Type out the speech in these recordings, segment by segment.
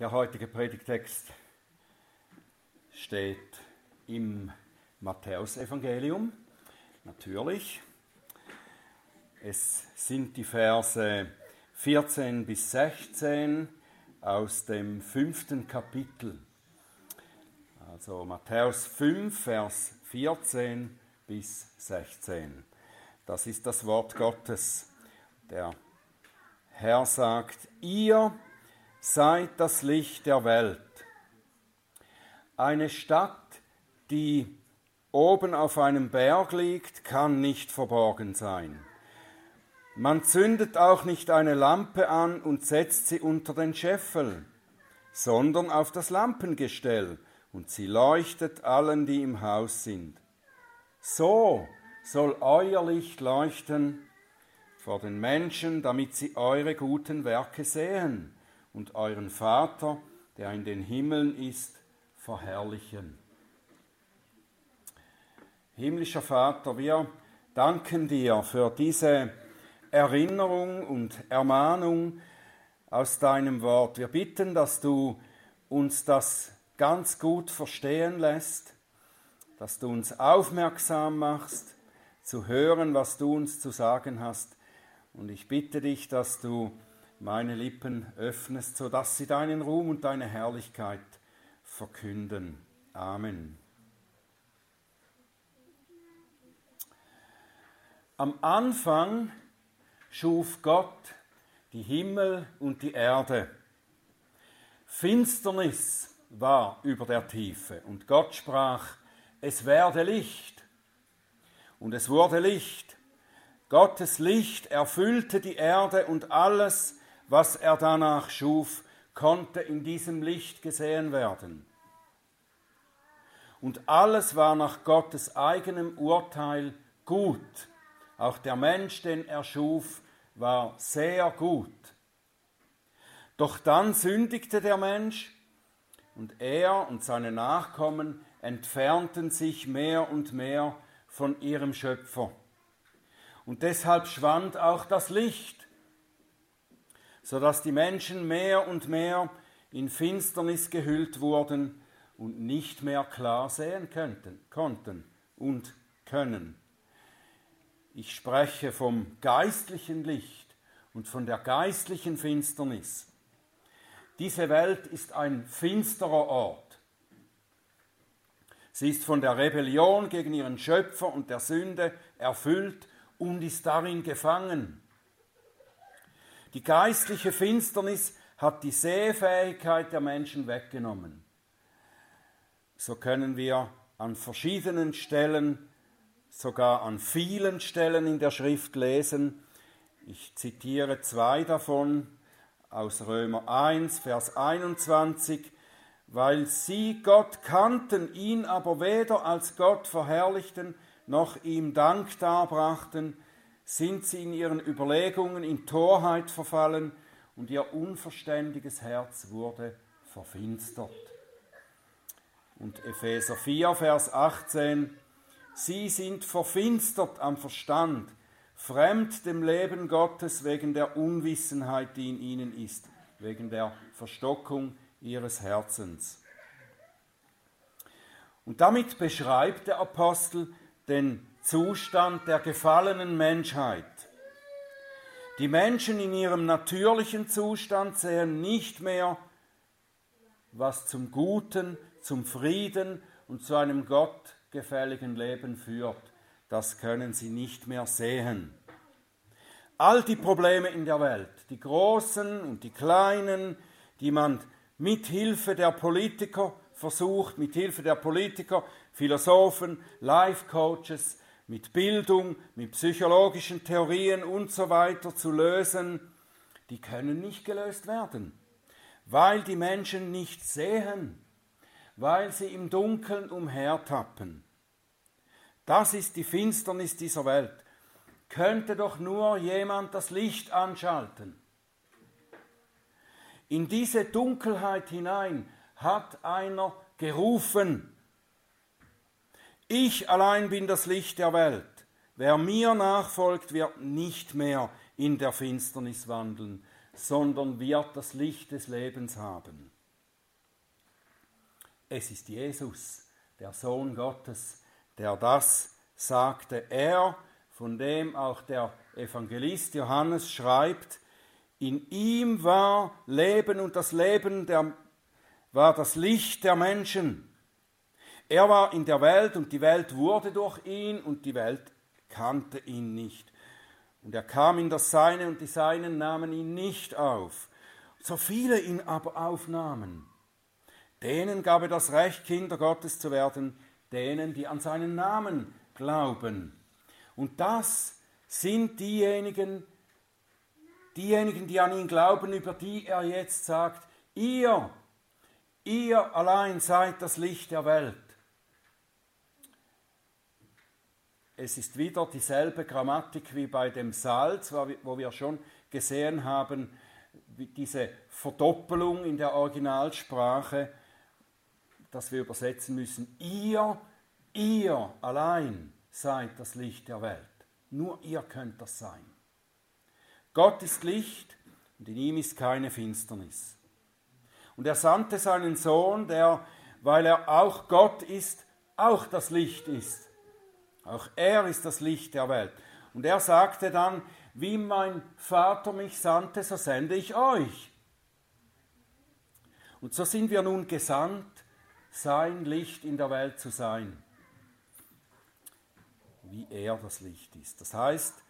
Der heutige Predigtext steht im Matthäusevangelium, natürlich. Es sind die Verse 14 bis 16 aus dem fünften Kapitel. Also Matthäus 5, Vers 14 bis 16. Das ist das Wort Gottes. Der Herr sagt, ihr seid das Licht der Welt. Eine Stadt, die oben auf einem Berg liegt, kann nicht verborgen sein. Man zündet auch nicht eine Lampe an und setzt sie unter den Scheffel, sondern auf das Lampengestell, und sie leuchtet allen, die im Haus sind. So soll euer Licht leuchten vor den Menschen, damit sie eure guten Werke sehen und euren Vater, der in den Himmeln ist, verherrlichen. Himmlischer Vater, wir danken dir für diese Erinnerung und Ermahnung aus deinem Wort. Wir bitten, dass du uns das ganz gut verstehen lässt, dass du uns aufmerksam machst, zu hören, was du uns zu sagen hast. Und ich bitte dich, dass du meine Lippen öffnest, sodass sie deinen Ruhm und deine Herrlichkeit verkünden. Amen. Am Anfang schuf Gott die Himmel und die Erde. Finsternis war über der Tiefe und Gott sprach, es werde Licht. Und es wurde Licht. Gottes Licht erfüllte die Erde und alles, was er danach schuf, konnte in diesem Licht gesehen werden. Und alles war nach Gottes eigenem Urteil gut. Auch der Mensch, den er schuf, war sehr gut. Doch dann sündigte der Mensch und er und seine Nachkommen entfernten sich mehr und mehr von ihrem Schöpfer. Und deshalb schwand auch das Licht sodass die Menschen mehr und mehr in Finsternis gehüllt wurden und nicht mehr klar sehen könnten, konnten und können. Ich spreche vom geistlichen Licht und von der geistlichen Finsternis. Diese Welt ist ein finsterer Ort. Sie ist von der Rebellion gegen ihren Schöpfer und der Sünde erfüllt und ist darin gefangen. Die geistliche Finsternis hat die Sehfähigkeit der Menschen weggenommen. So können wir an verschiedenen Stellen, sogar an vielen Stellen in der Schrift lesen. Ich zitiere zwei davon aus Römer 1, Vers 21 weil sie Gott kannten, ihn aber weder als Gott verherrlichten noch ihm Dank darbrachten, sind sie in ihren Überlegungen in Torheit verfallen und ihr unverständiges Herz wurde verfinstert. Und Epheser 4, Vers 18, sie sind verfinstert am Verstand, fremd dem Leben Gottes wegen der Unwissenheit, die in ihnen ist, wegen der Verstockung ihres Herzens. Und damit beschreibt der Apostel den Zustand der gefallenen Menschheit. Die Menschen in ihrem natürlichen Zustand sehen nicht mehr, was zum Guten, zum Frieden und zu einem gottgefälligen Leben führt. Das können sie nicht mehr sehen. All die Probleme in der Welt, die großen und die kleinen, die man mit Hilfe der Politiker versucht, mit Hilfe der Politiker, Philosophen, Life Coaches, mit Bildung, mit psychologischen Theorien und so weiter zu lösen, die können nicht gelöst werden, weil die Menschen nicht sehen, weil sie im Dunkeln umhertappen. Das ist die Finsternis dieser Welt. Könnte doch nur jemand das Licht anschalten. In diese Dunkelheit hinein hat einer gerufen, ich allein bin das Licht der Welt. Wer mir nachfolgt, wird nicht mehr in der Finsternis wandeln, sondern wird das Licht des Lebens haben. es ist Jesus, der Sohn Gottes, der das sagte. Er, von dem auch der Evangelist Johannes schreibt, in ihm war Leben und das Leben der, war das Licht der Menschen. Er war in der Welt und die Welt wurde durch ihn und die Welt kannte ihn nicht. Und er kam in das Seine und die Seinen nahmen ihn nicht auf. So viele ihn aber aufnahmen, denen gab er das Recht, Kinder Gottes zu werden, denen, die an seinen Namen glauben. Und das sind diejenigen, diejenigen, die an ihn glauben, über die er jetzt sagt, ihr, ihr allein seid das Licht der Welt. Es ist wieder dieselbe Grammatik wie bei dem Salz, wo wir schon gesehen haben, diese Verdoppelung in der Originalsprache, dass wir übersetzen müssen, ihr, ihr allein seid das Licht der Welt. Nur ihr könnt das sein. Gott ist Licht und in ihm ist keine Finsternis. Und er sandte seinen Sohn, der, weil er auch Gott ist, auch das Licht ist. Auch er ist das Licht der Welt. Und er sagte dann, wie mein Vater mich sandte, so sende ich euch. Und so sind wir nun gesandt, sein Licht in der Welt zu sein, wie er das Licht ist. Das heißt,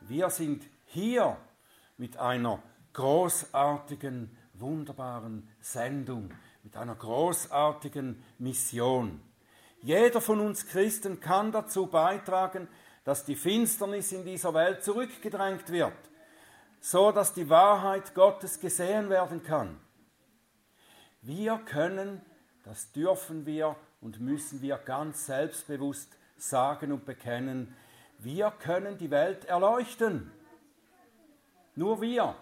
wir sind hier mit einer großartigen, wunderbaren Sendung, mit einer großartigen Mission. Jeder von uns Christen kann dazu beitragen, dass die Finsternis in dieser Welt zurückgedrängt wird, so dass die Wahrheit Gottes gesehen werden kann. Wir können, das dürfen wir und müssen wir ganz selbstbewusst sagen und bekennen, wir können die Welt erleuchten. Nur wir.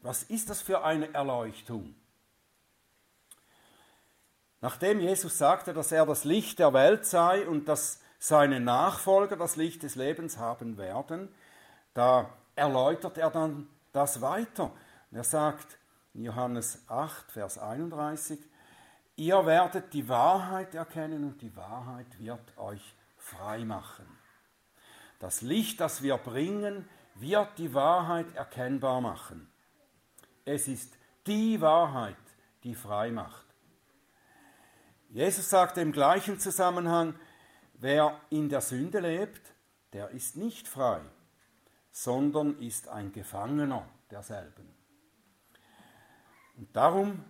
Was ist das für eine Erleuchtung? Nachdem Jesus sagte, dass er das Licht der Welt sei und dass seine Nachfolger das Licht des Lebens haben werden, da erläutert er dann das weiter. Er sagt in Johannes 8, Vers 31, ihr werdet die Wahrheit erkennen und die Wahrheit wird euch frei machen. Das Licht, das wir bringen, wird die Wahrheit erkennbar machen. Es ist die Wahrheit, die frei macht. Jesus sagte im gleichen Zusammenhang, Wer in der Sünde lebt, der ist nicht frei, sondern ist ein Gefangener derselben. Und darum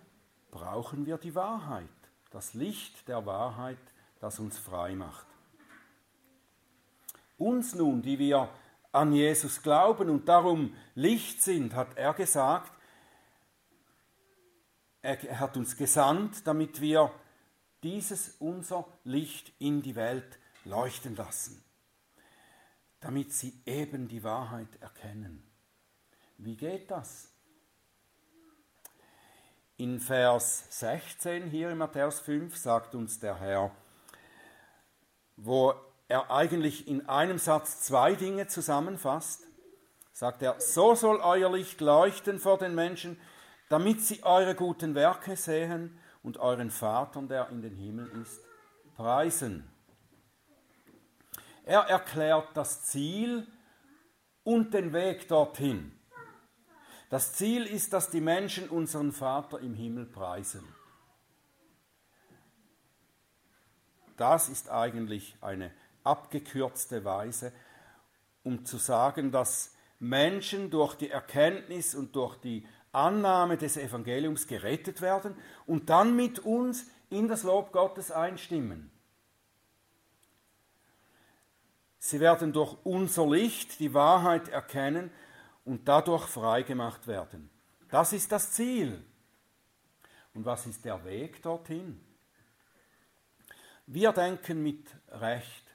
brauchen wir die Wahrheit, das Licht der Wahrheit, das uns frei macht. Uns nun, die wir an Jesus glauben und darum Licht sind, hat er gesagt, er hat uns gesandt, damit wir dieses unser Licht in die Welt leuchten lassen, damit sie eben die Wahrheit erkennen. Wie geht das? In Vers 16 hier in Matthäus 5 sagt uns der Herr, wo er eigentlich in einem Satz zwei Dinge zusammenfasst, sagt er, so soll euer Licht leuchten vor den Menschen, damit sie eure guten Werke sehen und euren Vater, der in den Himmel ist, preisen. Er erklärt das Ziel und den Weg dorthin. Das Ziel ist, dass die Menschen unseren Vater im Himmel preisen. Das ist eigentlich eine abgekürzte Weise, um zu sagen, dass Menschen durch die Erkenntnis und durch die Annahme des Evangeliums gerettet werden und dann mit uns in das Lob Gottes einstimmen. Sie werden durch unser Licht die Wahrheit erkennen und dadurch freigemacht werden. Das ist das Ziel. Und was ist der Weg dorthin? Wir denken mit Recht,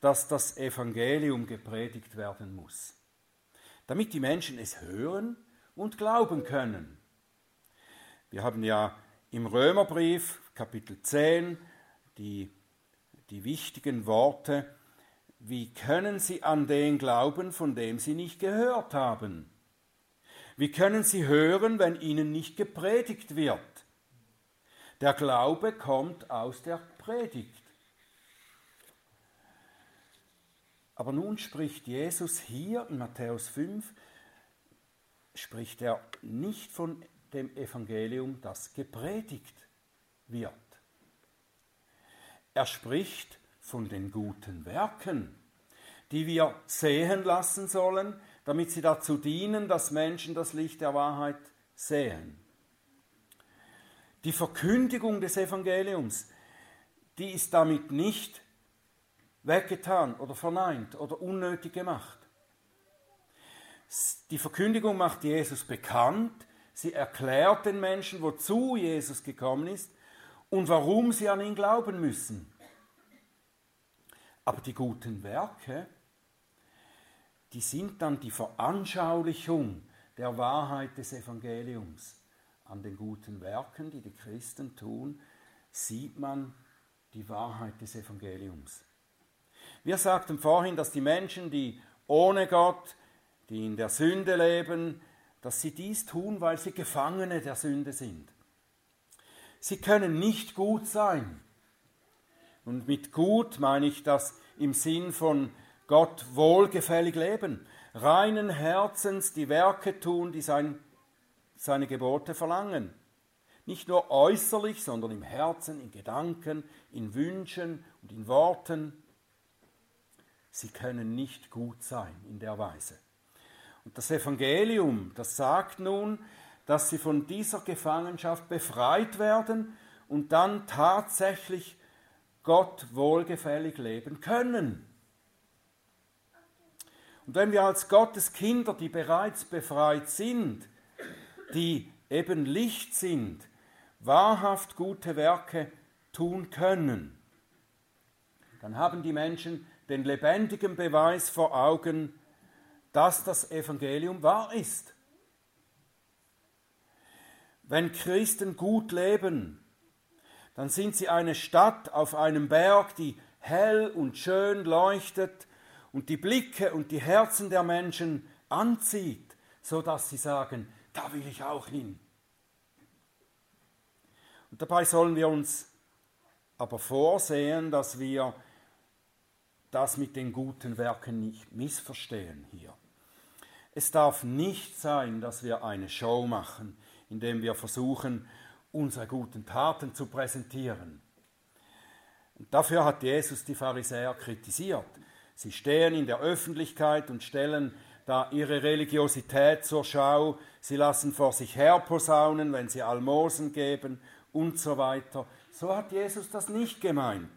dass das Evangelium gepredigt werden muss, damit die Menschen es hören und glauben können. Wir haben ja im Römerbrief Kapitel 10 die, die wichtigen Worte, wie können sie an den glauben, von dem sie nicht gehört haben? Wie können sie hören, wenn ihnen nicht gepredigt wird? Der Glaube kommt aus der Predigt. Aber nun spricht Jesus hier in Matthäus 5, spricht er nicht von dem Evangelium, das gepredigt wird. Er spricht von den guten Werken, die wir sehen lassen sollen, damit sie dazu dienen, dass Menschen das Licht der Wahrheit sehen. Die Verkündigung des Evangeliums, die ist damit nicht weggetan oder verneint oder unnötig gemacht. Die Verkündigung macht Jesus bekannt, sie erklärt den Menschen, wozu Jesus gekommen ist und warum sie an ihn glauben müssen. Aber die guten Werke, die sind dann die Veranschaulichung der Wahrheit des Evangeliums. An den guten Werken, die die Christen tun, sieht man die Wahrheit des Evangeliums. Wir sagten vorhin, dass die Menschen, die ohne Gott, die in der Sünde leben, dass sie dies tun, weil sie Gefangene der Sünde sind. Sie können nicht gut sein. Und mit gut meine ich das im Sinn von Gott wohlgefällig leben, reinen Herzens die Werke tun, die sein, seine Gebote verlangen. Nicht nur äußerlich, sondern im Herzen, in Gedanken, in Wünschen und in Worten sie können nicht gut sein in der Weise. Und das Evangelium, das sagt nun, dass sie von dieser Gefangenschaft befreit werden und dann tatsächlich Gott wohlgefällig leben können. Und wenn wir als Gottes Kinder, die bereits befreit sind, die eben Licht sind, wahrhaft gute Werke tun können, dann haben die Menschen den lebendigen Beweis vor Augen, dass das Evangelium wahr ist. Wenn Christen gut leben, dann sind sie eine Stadt auf einem Berg, die hell und schön leuchtet und die Blicke und die Herzen der Menschen anzieht, so dass sie sagen, da will ich auch hin. Und dabei sollen wir uns aber vorsehen, dass wir das mit den guten Werken nicht missverstehen hier. Es darf nicht sein, dass wir eine Show machen, indem wir versuchen, unsere guten Taten zu präsentieren. Und dafür hat Jesus die Pharisäer kritisiert. Sie stehen in der Öffentlichkeit und stellen da ihre Religiosität zur Schau. Sie lassen vor sich her posaunen, wenn sie Almosen geben und so weiter. So hat Jesus das nicht gemeint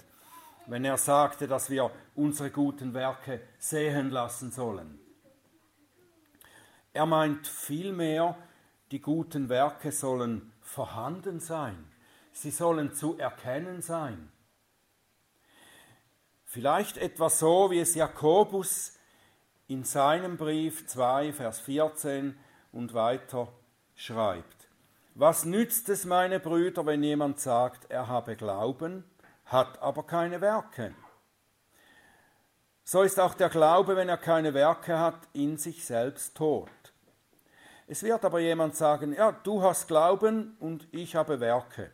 wenn er sagte, dass wir unsere guten Werke sehen lassen sollen. Er meint vielmehr, die guten Werke sollen vorhanden sein, sie sollen zu erkennen sein. Vielleicht etwas so, wie es Jakobus in seinem Brief 2, Vers 14 und weiter schreibt. Was nützt es, meine Brüder, wenn jemand sagt, er habe Glauben, hat aber keine Werke. So ist auch der Glaube, wenn er keine Werke hat, in sich selbst tot. Es wird aber jemand sagen, ja, du hast Glauben und ich habe Werke.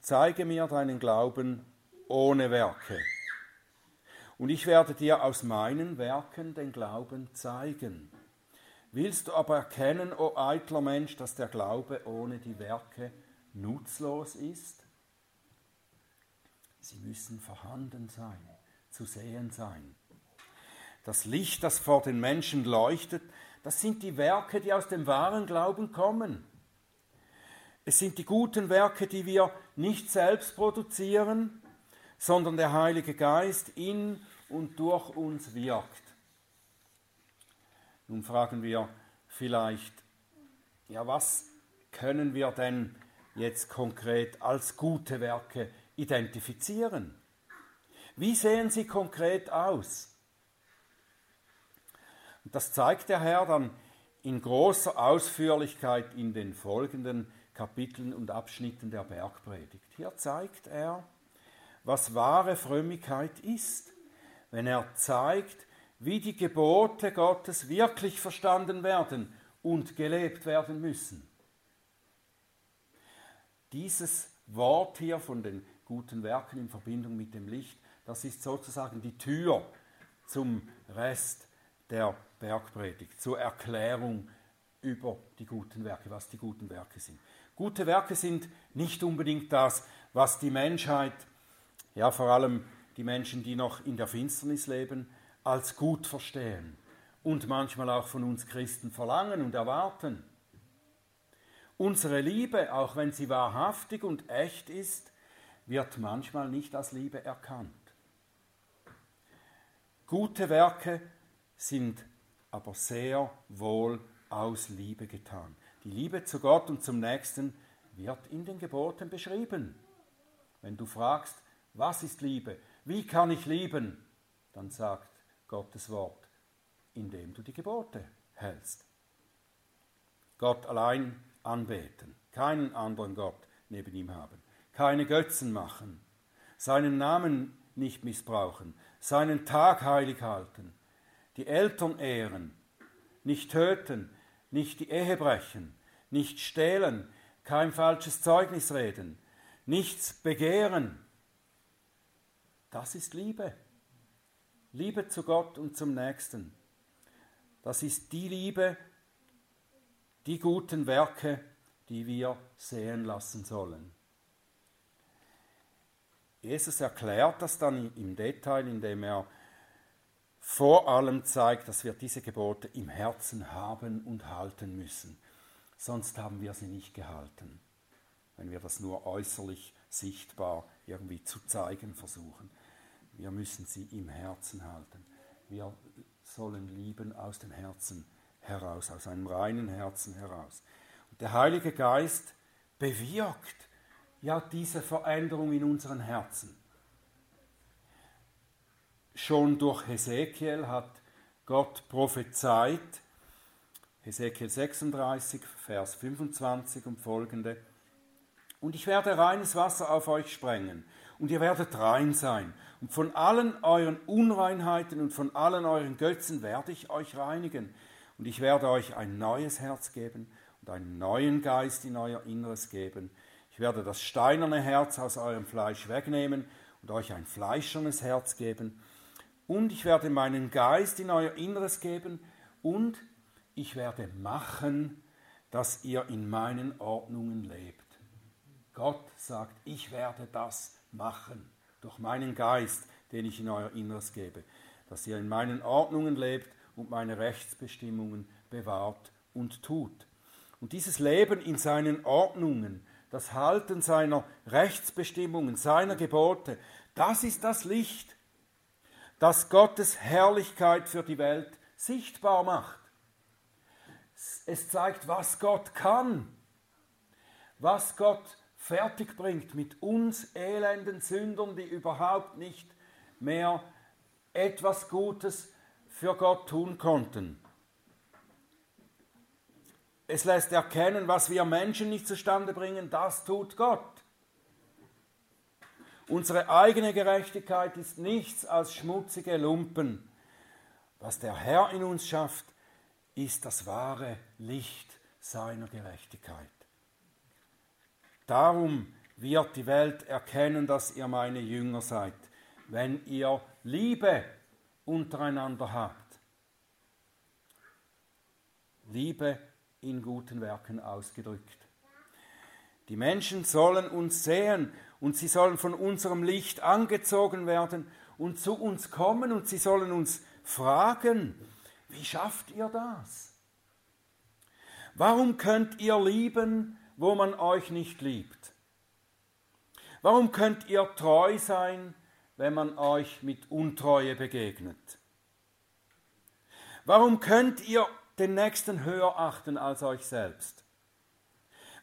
Zeige mir deinen Glauben ohne Werke. Und ich werde dir aus meinen Werken den Glauben zeigen. Willst du aber erkennen, o oh eitler Mensch, dass der Glaube ohne die Werke nutzlos ist? Sie müssen vorhanden sein, zu sehen sein. Das Licht, das vor den Menschen leuchtet, das sind die Werke, die aus dem wahren Glauben kommen. Es sind die guten Werke, die wir nicht selbst produzieren, sondern der Heilige Geist in und durch uns wirkt. Nun fragen wir vielleicht, ja, was können wir denn jetzt konkret als gute Werke identifizieren. Wie sehen sie konkret aus? Das zeigt der Herr dann in großer Ausführlichkeit in den folgenden Kapiteln und Abschnitten der Bergpredigt. Hier zeigt er, was wahre Frömmigkeit ist, wenn er zeigt, wie die Gebote Gottes wirklich verstanden werden und gelebt werden müssen. Dieses Wort hier von den guten Werken in Verbindung mit dem Licht, das ist sozusagen die Tür zum Rest der Bergpredigt, zur Erklärung über die guten Werke, was die guten Werke sind. Gute Werke sind nicht unbedingt das, was die Menschheit, ja vor allem die Menschen, die noch in der Finsternis leben, als gut verstehen und manchmal auch von uns Christen verlangen und erwarten. Unsere Liebe, auch wenn sie wahrhaftig und echt ist, wird manchmal nicht als Liebe erkannt. Gute Werke sind aber sehr wohl aus Liebe getan. Die Liebe zu Gott und zum Nächsten wird in den Geboten beschrieben. Wenn du fragst, was ist Liebe, wie kann ich lieben, dann sagt Gottes Wort, indem du die Gebote hältst. Gott allein anbeten, keinen anderen Gott neben ihm haben, keine Götzen machen, seinen Namen nicht missbrauchen, seinen Tag heilig halten, die Eltern ehren, nicht töten, nicht die Ehe brechen, nicht stehlen, kein falsches Zeugnis reden, nichts begehren. Das ist Liebe. Liebe zu Gott und zum Nächsten. Das ist die Liebe, die guten Werke, die wir sehen lassen sollen. Jesus erklärt das dann im Detail, indem er vor allem zeigt, dass wir diese Gebote im Herzen haben und halten müssen. Sonst haben wir sie nicht gehalten, wenn wir das nur äußerlich sichtbar irgendwie zu zeigen versuchen. Wir müssen sie im Herzen halten. Wir sollen lieben aus dem Herzen heraus, aus einem reinen Herzen heraus. Und der Heilige Geist bewirkt ja diese Veränderung in unseren Herzen. Schon durch Hesekiel hat Gott prophezeit, Hesekiel 36, Vers 25 und folgende, und ich werde reines Wasser auf euch sprengen, und ihr werdet rein sein, und von allen euren Unreinheiten und von allen euren Götzen werde ich euch reinigen, und ich werde euch ein neues Herz geben und einen neuen Geist in euer Inneres geben. Ich werde das steinerne Herz aus eurem Fleisch wegnehmen und euch ein fleischernes Herz geben und ich werde meinen Geist in euer Inneres geben und ich werde machen, dass ihr in meinen Ordnungen lebt. Gott sagt, ich werde das machen durch meinen Geist, den ich in euer Inneres gebe, dass ihr in meinen Ordnungen lebt und meine Rechtsbestimmungen bewahrt und tut. Und dieses Leben in seinen Ordnungen, das Halten seiner Rechtsbestimmungen, seiner Gebote, das ist das Licht, das Gottes Herrlichkeit für die Welt sichtbar macht. Es zeigt, was Gott kann, was Gott fertig bringt mit uns elenden Sündern, die überhaupt nicht mehr etwas Gutes für Gott tun konnten. Es lässt erkennen, was wir Menschen nicht zustande bringen, das tut Gott. Unsere eigene Gerechtigkeit ist nichts als schmutzige Lumpen. Was der Herr in uns schafft, ist das wahre Licht seiner Gerechtigkeit. Darum wird die Welt erkennen, dass ihr meine Jünger seid, wenn ihr Liebe untereinander habt. Liebe in guten Werken ausgedrückt. Die Menschen sollen uns sehen und sie sollen von unserem Licht angezogen werden und zu uns kommen und sie sollen uns fragen, wie schafft ihr das? Warum könnt ihr lieben, wo man euch nicht liebt? Warum könnt ihr treu sein, wenn man euch mit Untreue begegnet? Warum könnt ihr den Nächsten höher achten als euch selbst?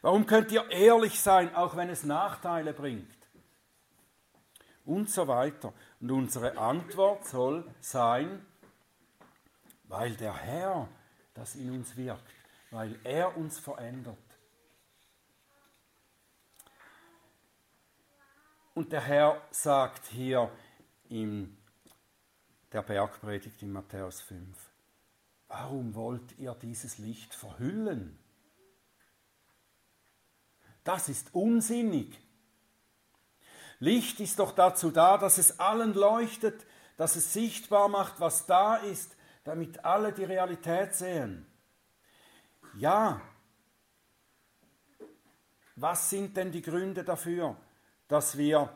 Warum könnt ihr ehrlich sein, auch wenn es Nachteile bringt? Und so weiter. Und unsere Antwort soll sein, weil der Herr das in uns wirkt, weil er uns verändert. Und der Herr sagt hier in der Bergpredigt in Matthäus 5, warum wollt ihr dieses Licht verhüllen? Das ist unsinnig. Licht ist doch dazu da, dass es allen leuchtet, dass es sichtbar macht, was da ist, damit alle die Realität sehen. Ja, was sind denn die Gründe dafür, dass wir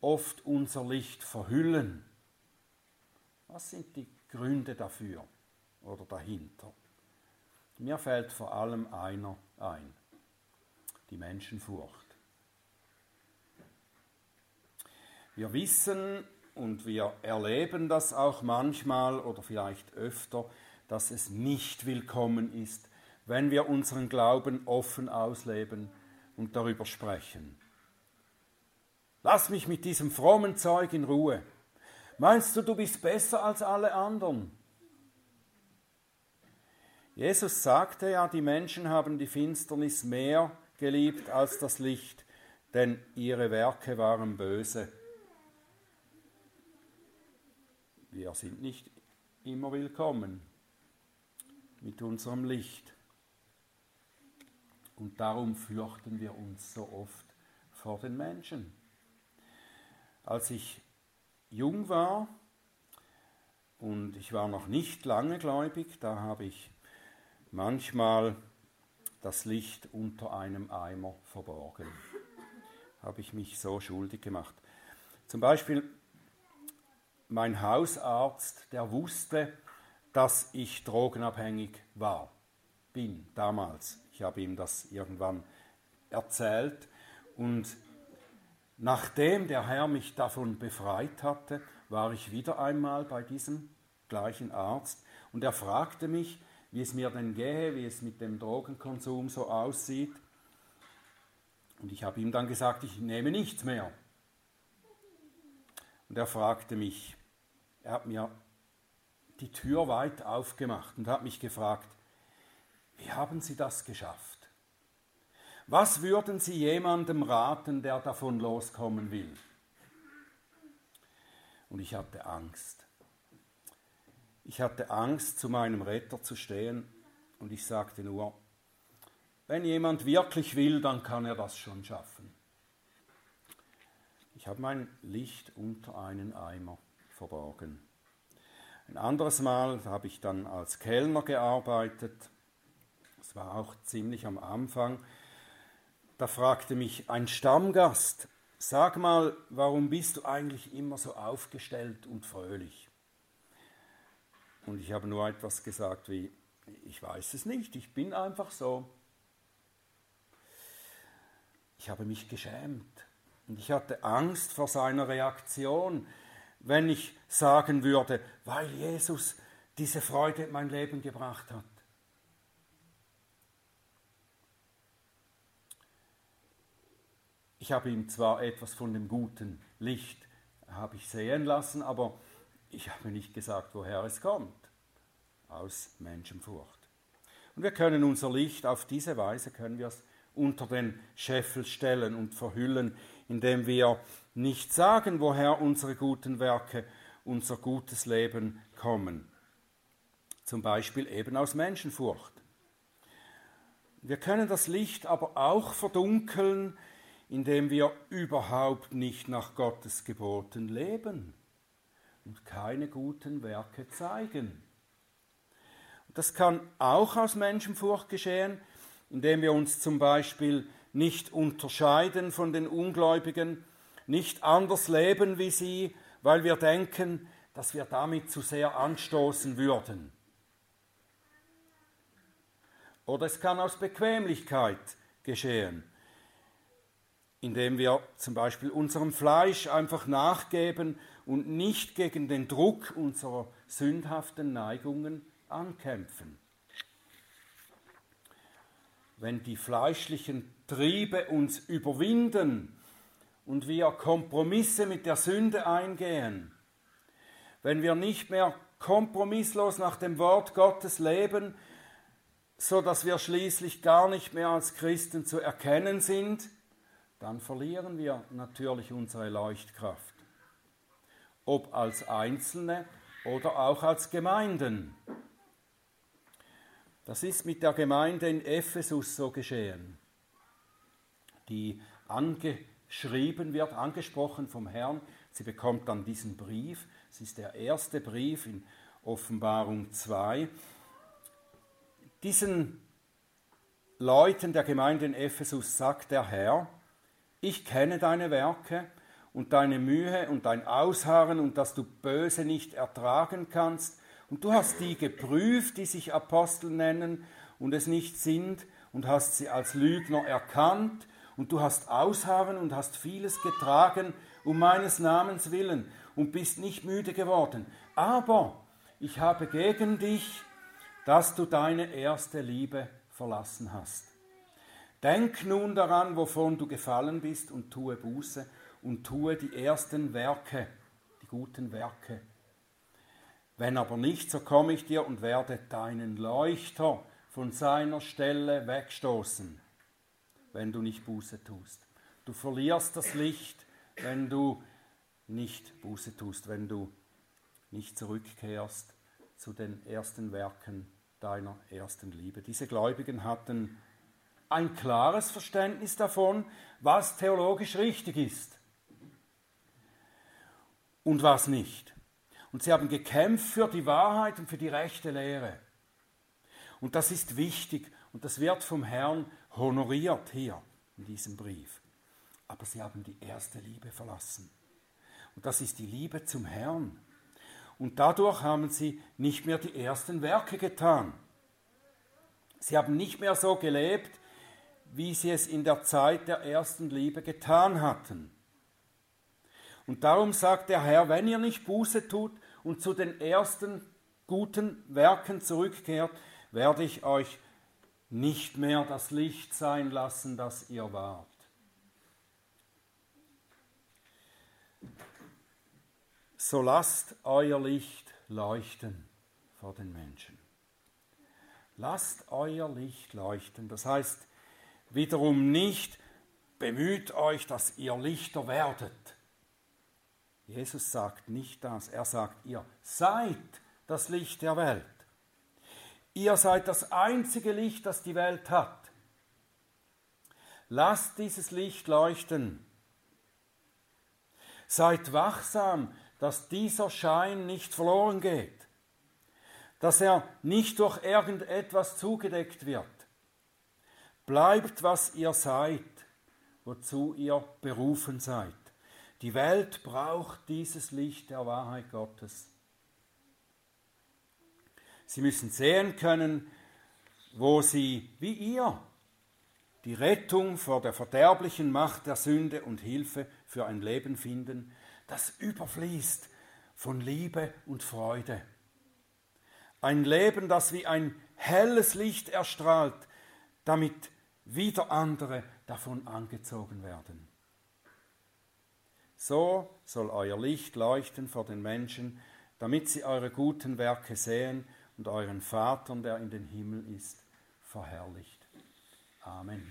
oft unser Licht verhüllen? Was sind die Gründe dafür oder dahinter? Mir fällt vor allem einer ein, die Menschenfurcht. Wir wissen und wir erleben das auch manchmal oder vielleicht öfter, dass es nicht willkommen ist, wenn wir unseren Glauben offen ausleben und darüber sprechen. Lass mich mit diesem frommen Zeug in Ruhe. Meinst du, du bist besser als alle anderen? Jesus sagte ja, die Menschen haben die Finsternis mehr geliebt als das Licht, denn ihre Werke waren böse. Wir sind nicht immer willkommen mit unserem Licht. Und darum fürchten wir uns so oft vor den Menschen. Als ich jung war und ich war noch nicht lange gläubig, da habe ich manchmal das Licht unter einem Eimer verborgen. Habe ich mich so schuldig gemacht. Zum Beispiel mein Hausarzt, der wusste, dass ich drogenabhängig war, bin damals. Ich habe ihm das irgendwann erzählt und nachdem der Herr mich davon befreit hatte, war ich wieder einmal bei diesem gleichen Arzt und er fragte mich, wie es mir denn gehe, wie es mit dem Drogenkonsum so aussieht. Und ich habe ihm dann gesagt, ich nehme nichts mehr. Und er fragte mich, er hat mir die Tür weit aufgemacht und hat mich gefragt, wie haben Sie das geschafft? Was würden Sie jemandem raten, der davon loskommen will? Und ich hatte Angst. Ich hatte Angst, zu meinem Retter zu stehen und ich sagte nur, wenn jemand wirklich will, dann kann er das schon schaffen. Ich habe mein Licht unter einen Eimer verborgen. Ein anderes Mal habe ich dann als Kellner gearbeitet das war auch ziemlich am Anfang, da fragte mich ein Stammgast, sag mal, warum bist du eigentlich immer so aufgestellt und fröhlich? Und ich habe nur etwas gesagt wie, ich weiß es nicht, ich bin einfach so. Ich habe mich geschämt und ich hatte Angst vor seiner Reaktion, wenn ich sagen würde, weil Jesus diese Freude in mein Leben gebracht hat. Ich habe ihm zwar etwas von dem guten Licht habe ich sehen lassen, aber ich habe nicht gesagt, woher es kommt. Aus Menschenfurcht. Und wir können unser Licht auf diese Weise können wir es unter den Scheffel stellen und verhüllen, indem wir nicht sagen, woher unsere guten Werke, unser gutes Leben kommen. Zum Beispiel eben aus Menschenfurcht. Wir können das Licht aber auch verdunkeln, indem wir überhaupt nicht nach Gottes Geboten leben und keine guten Werke zeigen. Das kann auch aus Menschenfurcht geschehen, indem wir uns zum Beispiel nicht unterscheiden von den Ungläubigen, nicht anders leben wie sie, weil wir denken, dass wir damit zu sehr anstoßen würden. Oder es kann aus Bequemlichkeit geschehen, indem wir zum Beispiel unserem Fleisch einfach nachgeben und nicht gegen den Druck unserer sündhaften Neigungen ankämpfen. Wenn die fleischlichen Triebe uns überwinden und wir Kompromisse mit der Sünde eingehen, wenn wir nicht mehr kompromisslos nach dem Wort Gottes leben, so dass wir schließlich gar nicht mehr als Christen zu erkennen sind, dann verlieren wir natürlich unsere Leuchtkraft. Ob als Einzelne oder auch als Gemeinden. Das ist mit der Gemeinde in Ephesus so geschehen. Die ange geschrieben wird, angesprochen vom Herrn. Sie bekommt dann diesen Brief. Es ist der erste Brief in Offenbarung 2. Diesen Leuten der Gemeinde in Ephesus sagt der Herr, ich kenne deine Werke und deine Mühe und dein Ausharren und dass du Böse nicht ertragen kannst. Und du hast die geprüft, die sich Apostel nennen und es nicht sind, und hast sie als Lügner erkannt. Und du hast Ausharren und hast vieles getragen um meines Namens willen und bist nicht müde geworden. Aber ich habe gegen dich, dass du deine erste Liebe verlassen hast. Denk nun daran, wovon du gefallen bist, und tue Buße und tue die ersten Werke, die guten Werke. Wenn aber nicht, so komme ich dir und werde deinen Leuchter von seiner Stelle wegstoßen, wenn du nicht Buße tust. Du verlierst das Licht, wenn du nicht Buße tust, wenn du nicht zurückkehrst zu den ersten Werken deiner ersten Liebe. Diese Gläubigen hatten ein klares Verständnis davon, was theologisch richtig ist und was nicht. Und sie haben gekämpft für die Wahrheit und für die rechte Lehre. Und das ist wichtig und das wird vom Herrn honoriert hier in diesem Brief. Aber sie haben die erste Liebe verlassen. Und das ist die Liebe zum Herrn. Und dadurch haben sie nicht mehr die ersten Werke getan. Sie haben nicht mehr so gelebt, wie sie es in der Zeit der ersten Liebe getan hatten. Und darum sagt der Herr, wenn ihr nicht Buße tut und zu den ersten guten Werken zurückkehrt, werde ich euch nicht mehr das Licht sein lassen, das ihr wart. So lasst euer Licht leuchten vor den Menschen. Lasst euer Licht leuchten. Das heißt wiederum nicht, bemüht euch, dass ihr Lichter werdet. Jesus sagt nicht das. Er sagt, ihr seid das Licht der Welt. Ihr seid das einzige Licht, das die Welt hat. Lasst dieses Licht leuchten. Seid wachsam, dass dieser Schein nicht verloren geht, dass er nicht durch irgendetwas zugedeckt wird. Bleibt, was ihr seid, wozu ihr berufen seid. Die Welt braucht dieses Licht der Wahrheit Gottes. Sie müssen sehen können, wo sie, wie ihr, die Rettung vor der verderblichen Macht der Sünde und Hilfe für ein Leben finden, das überfließt von Liebe und Freude. Ein Leben, das wie ein helles Licht erstrahlt, damit wieder andere davon angezogen werden. So soll euer Licht leuchten vor den Menschen, damit sie eure guten Werke sehen und euren Vater, der in den Himmel ist, verherrlicht. Amen.